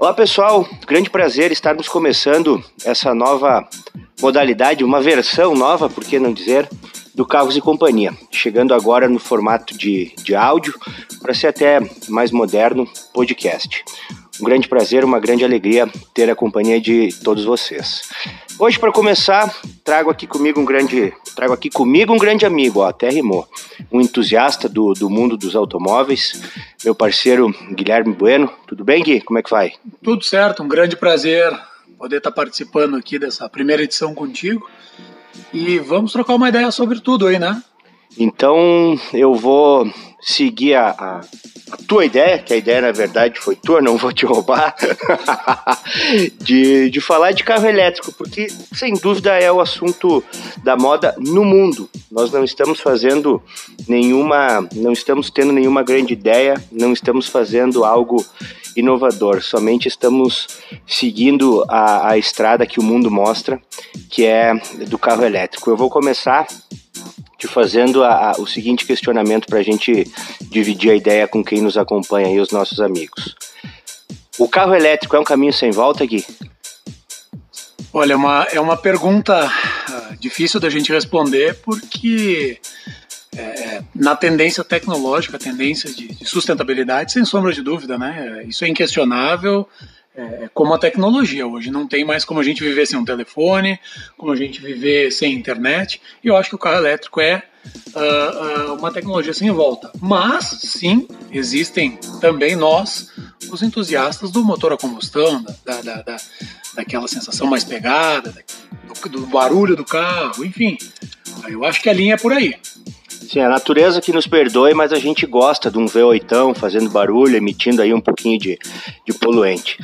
Olá pessoal, grande prazer estarmos começando essa nova modalidade, uma versão nova, por que não dizer, do Carros e Companhia. Chegando agora no formato de, de áudio, para ser até mais moderno, podcast. Um grande prazer, uma grande alegria ter a companhia de todos vocês. Hoje, para começar, trago aqui comigo um grande, trago aqui comigo um grande amigo, ó, até rimou, um entusiasta do, do mundo dos automóveis, meu parceiro Guilherme Bueno. Tudo bem, Gui? Como é que vai? Tudo certo, um grande prazer poder estar participando aqui dessa primeira edição contigo. E vamos trocar uma ideia sobre tudo aí, né? Então eu vou seguir a, a, a, tua ideia, que a ideia na verdade foi tua, não vou te roubar, de, de falar de carro elétrico, porque sem dúvida é o assunto da moda no mundo. Nós não estamos fazendo nenhuma, não estamos tendo nenhuma grande ideia, não estamos fazendo algo inovador, somente estamos seguindo a, a estrada que o mundo mostra, que é do carro elétrico. Eu vou começar te fazendo a, a, o seguinte questionamento para a gente dividir a ideia com quem nos acompanha e os nossos amigos. O carro elétrico é um caminho sem volta, Gui? Olha, é uma, é uma pergunta uh, difícil da gente responder porque é, é, na tendência tecnológica, tendência de, de, sustentabilidade, sem sombra de dúvida, né? Isso é inquestionável é, é, como a tecnologia. Hoje não tem mais como a gente viver sem um telefone, como a gente viver sem internet. E eu acho que o carro elétrico é uh, uh, uma tecnologia sem volta. Mas, sim, existem também nós, os entusiastas do motor a combustão, da, da, da daquela sensação mais pegada, do, do barulho do carro, enfim. Eu acho que a linha é por aí. Sim, a natureza que nos perdoe, mas a gente gosta de um V8 fazendo barulho, emitindo aí um pouquinho de, de poluente.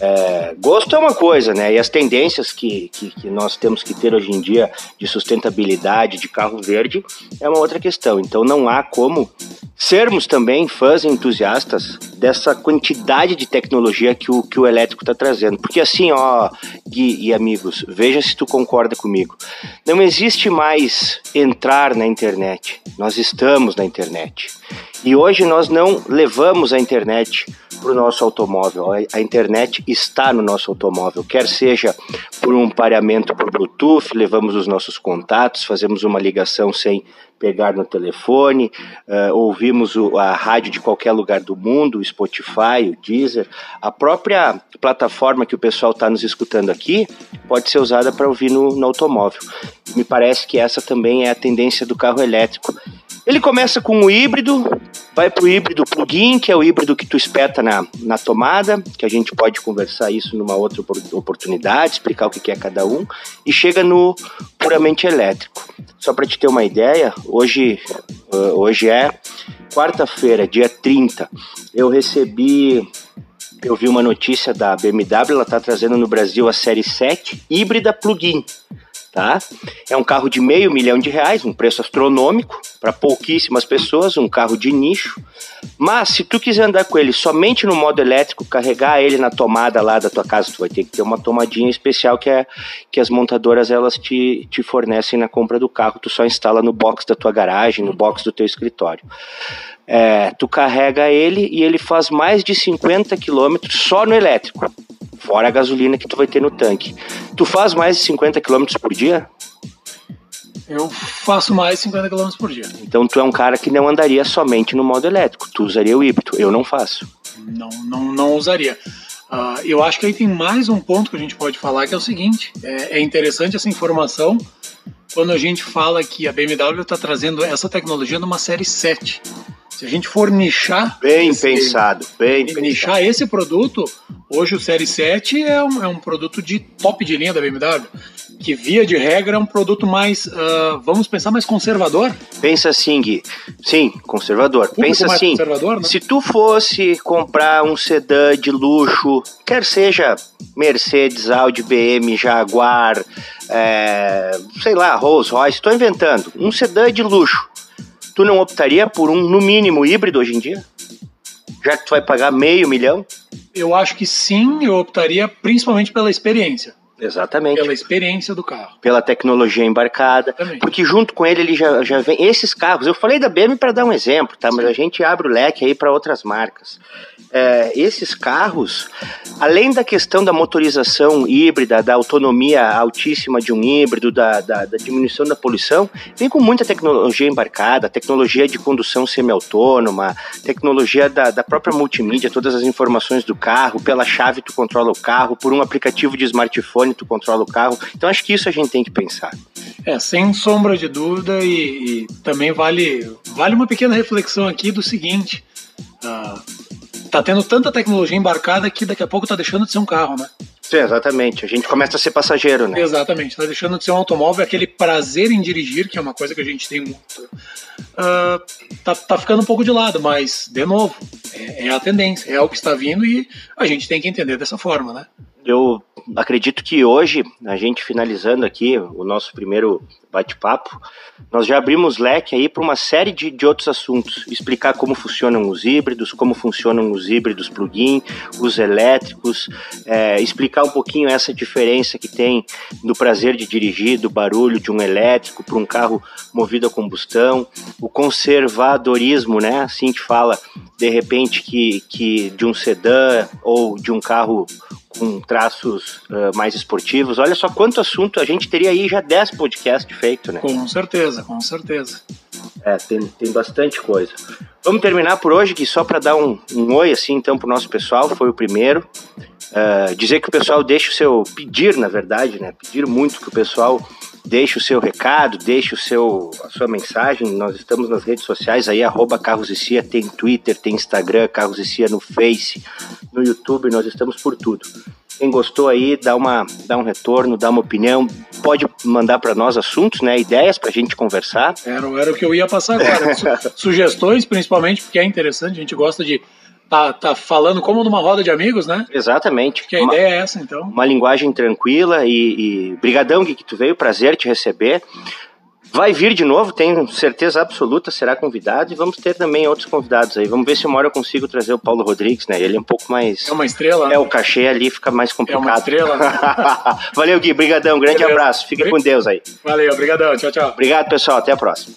É, gosto é uma coisa, né? E as tendências que, que, que, nós temos que ter hoje em dia de sustentabilidade, de carro verde, é uma outra questão. Então não há como sermos também fãs e entusiastas dessa quantidade de tecnologia que o, que o elétrico está trazendo. Porque assim, ó, Gui e amigos, veja se tu concorda comigo. Não existe mais entrar na internet. Nós estamos na internet. E hoje nós não levamos a internet para o nosso automóvel. A internet está no nosso automóvel, quer seja por um pareamento por Bluetooth, levamos os nossos contatos, fazemos uma ligação sem pegar no telefone, uh, ouvimos o, a rádio de qualquer lugar do mundo, o Spotify, o Deezer, a própria plataforma que o pessoal está nos escutando aqui pode ser usada para ouvir no, no automóvel. Me parece que essa também é a tendência do carro elétrico. Ele começa com o híbrido, vai para o híbrido plug-in, que é o híbrido que tu espeta na, na tomada, que a gente pode conversar isso numa outra oportunidade, explicar o que é cada um, e chega no puramente elétrico. Só para te ter uma ideia, hoje, uh, hoje é quarta-feira, dia 30, eu recebi eu vi uma notícia da BMW, ela está trazendo no Brasil a série 7 híbrida plug-in tá? É um carro de meio milhão de reais, um preço astronômico para pouquíssimas pessoas, um carro de nicho. Mas se tu quiser andar com ele somente no modo elétrico, carregar ele na tomada lá da tua casa, tu vai ter que ter uma tomadinha especial que é que as montadoras elas te, te fornecem na compra do carro. Tu só instala no box da tua garagem, no box do teu escritório. É, tu carrega ele e ele faz mais de 50 quilômetros só no elétrico. Fora a gasolina que tu vai ter no tanque. Tu faz mais de 50 km por dia? Eu faço mais de 50 km por dia. Então tu é um cara que não andaria somente no modo elétrico. Tu usaria o híbrido. Eu não faço. Não, não, não usaria. Uh, eu acho que aí tem mais um ponto que a gente pode falar que é o seguinte: é, é interessante essa informação quando a gente fala que a BMW está trazendo essa tecnologia numa série 7. Se a gente for nichar. Bem esse, pensado, bem nichar pensado. esse produto, hoje o Série 7 é um, é um produto de top de linha da BMW. Que via de regra é um produto mais, uh, vamos pensar, mais conservador? Pensa assim, Gui. Sim, conservador. Pensa assim, né? se tu fosse comprar um sedã de luxo, quer seja Mercedes, Audi, BM, Jaguar, é, sei lá, Rolls Royce, estou inventando, um sedã de luxo tu não optaria por um, no mínimo, híbrido hoje em dia? Já que tu vai pagar meio milhão? Eu acho que sim, eu optaria principalmente pela experiência. Exatamente. Pela experiência do carro. Pela tecnologia embarcada. Também. Porque junto com ele, ele já, já vem. Esses carros, eu falei da BM para dar um exemplo, tá? Mas a gente abre o leque aí para outras marcas. É, esses carros, além da questão da motorização híbrida, da autonomia altíssima de um híbrido, da, da, da diminuição da poluição, vem com muita tecnologia embarcada, tecnologia de condução semi-autônoma, tecnologia da, da própria multimídia, todas as informações do carro, pela chave tu controla o carro, por um aplicativo de smartphone tu controla o carro. Então acho que isso a gente tem que pensar. É, sem sombra de dúvida, e, e também vale, vale uma pequena reflexão aqui do seguinte. Uh, tá tendo tanta tecnologia embarcada que daqui a pouco tá deixando de ser um carro, né? Sim, exatamente. A gente começa a ser passageiro, né? Exatamente. Tá deixando de ser um automóvel, aquele prazer em dirigir, que é uma coisa que a gente tem muito. Uh, tá, tá ficando um pouco de lado, mas, de novo, é, é a tendência, é o que está vindo e a gente tem que entender dessa forma, né? Eu acredito que hoje, a gente finalizando aqui o nosso primeiro bate-papo, nós já abrimos leque aí para uma série de, de outros assuntos. Explicar como funcionam os híbridos, como funcionam os híbridos plug-in, os elétricos, é, explicar um pouquinho essa diferença que tem do prazer de dirigir, do barulho de um elétrico para um carro movido a combustão, o conservadorismo, né? Assim que fala, de repente, que, que de um sedã ou de um carro com traços uh, mais esportivos. Olha só quanto assunto a gente teria aí já 10 podcasts feito, né? Com certeza, com certeza. É, tem, tem bastante coisa. Vamos terminar por hoje, que só para dar um, um oi assim então pro nosso pessoal, foi o primeiro. Uh, dizer que o pessoal deixe o seu pedir, na verdade, né? Pedir muito que o pessoal deixe o seu recado, deixe o seu, a sua mensagem. Nós estamos nas redes sociais aí, arroba Carros e Cia, tem Twitter, tem Instagram, Carros e Cia no Face, no YouTube, nós estamos por tudo. Quem gostou aí, dá, uma, dá um retorno, dá uma opinião, pode mandar para nós assuntos, né, ideias para a gente conversar. Era, era o que eu ia passar agora. Sugestões, principalmente, porque é interessante, a gente gosta de tá, tá falando como numa roda de amigos, né? Exatamente. Que a uma, ideia é essa, então. Uma linguagem tranquila e, e brigadão, Gui, que tu veio, prazer te receber. Vai vir de novo, tenho certeza absoluta, será convidado e vamos ter também outros convidados aí. Vamos ver se uma hora eu consigo trazer o Paulo Rodrigues, né? Ele é um pouco mais. É uma estrela. É, né? o cachê ali fica mais complicado. É uma estrela. Né? Valeu, Gui, brigadão, grande abraço, fica com Deus aí. Valeu, brigadão, tchau, tchau. Obrigado, pessoal, até a próxima.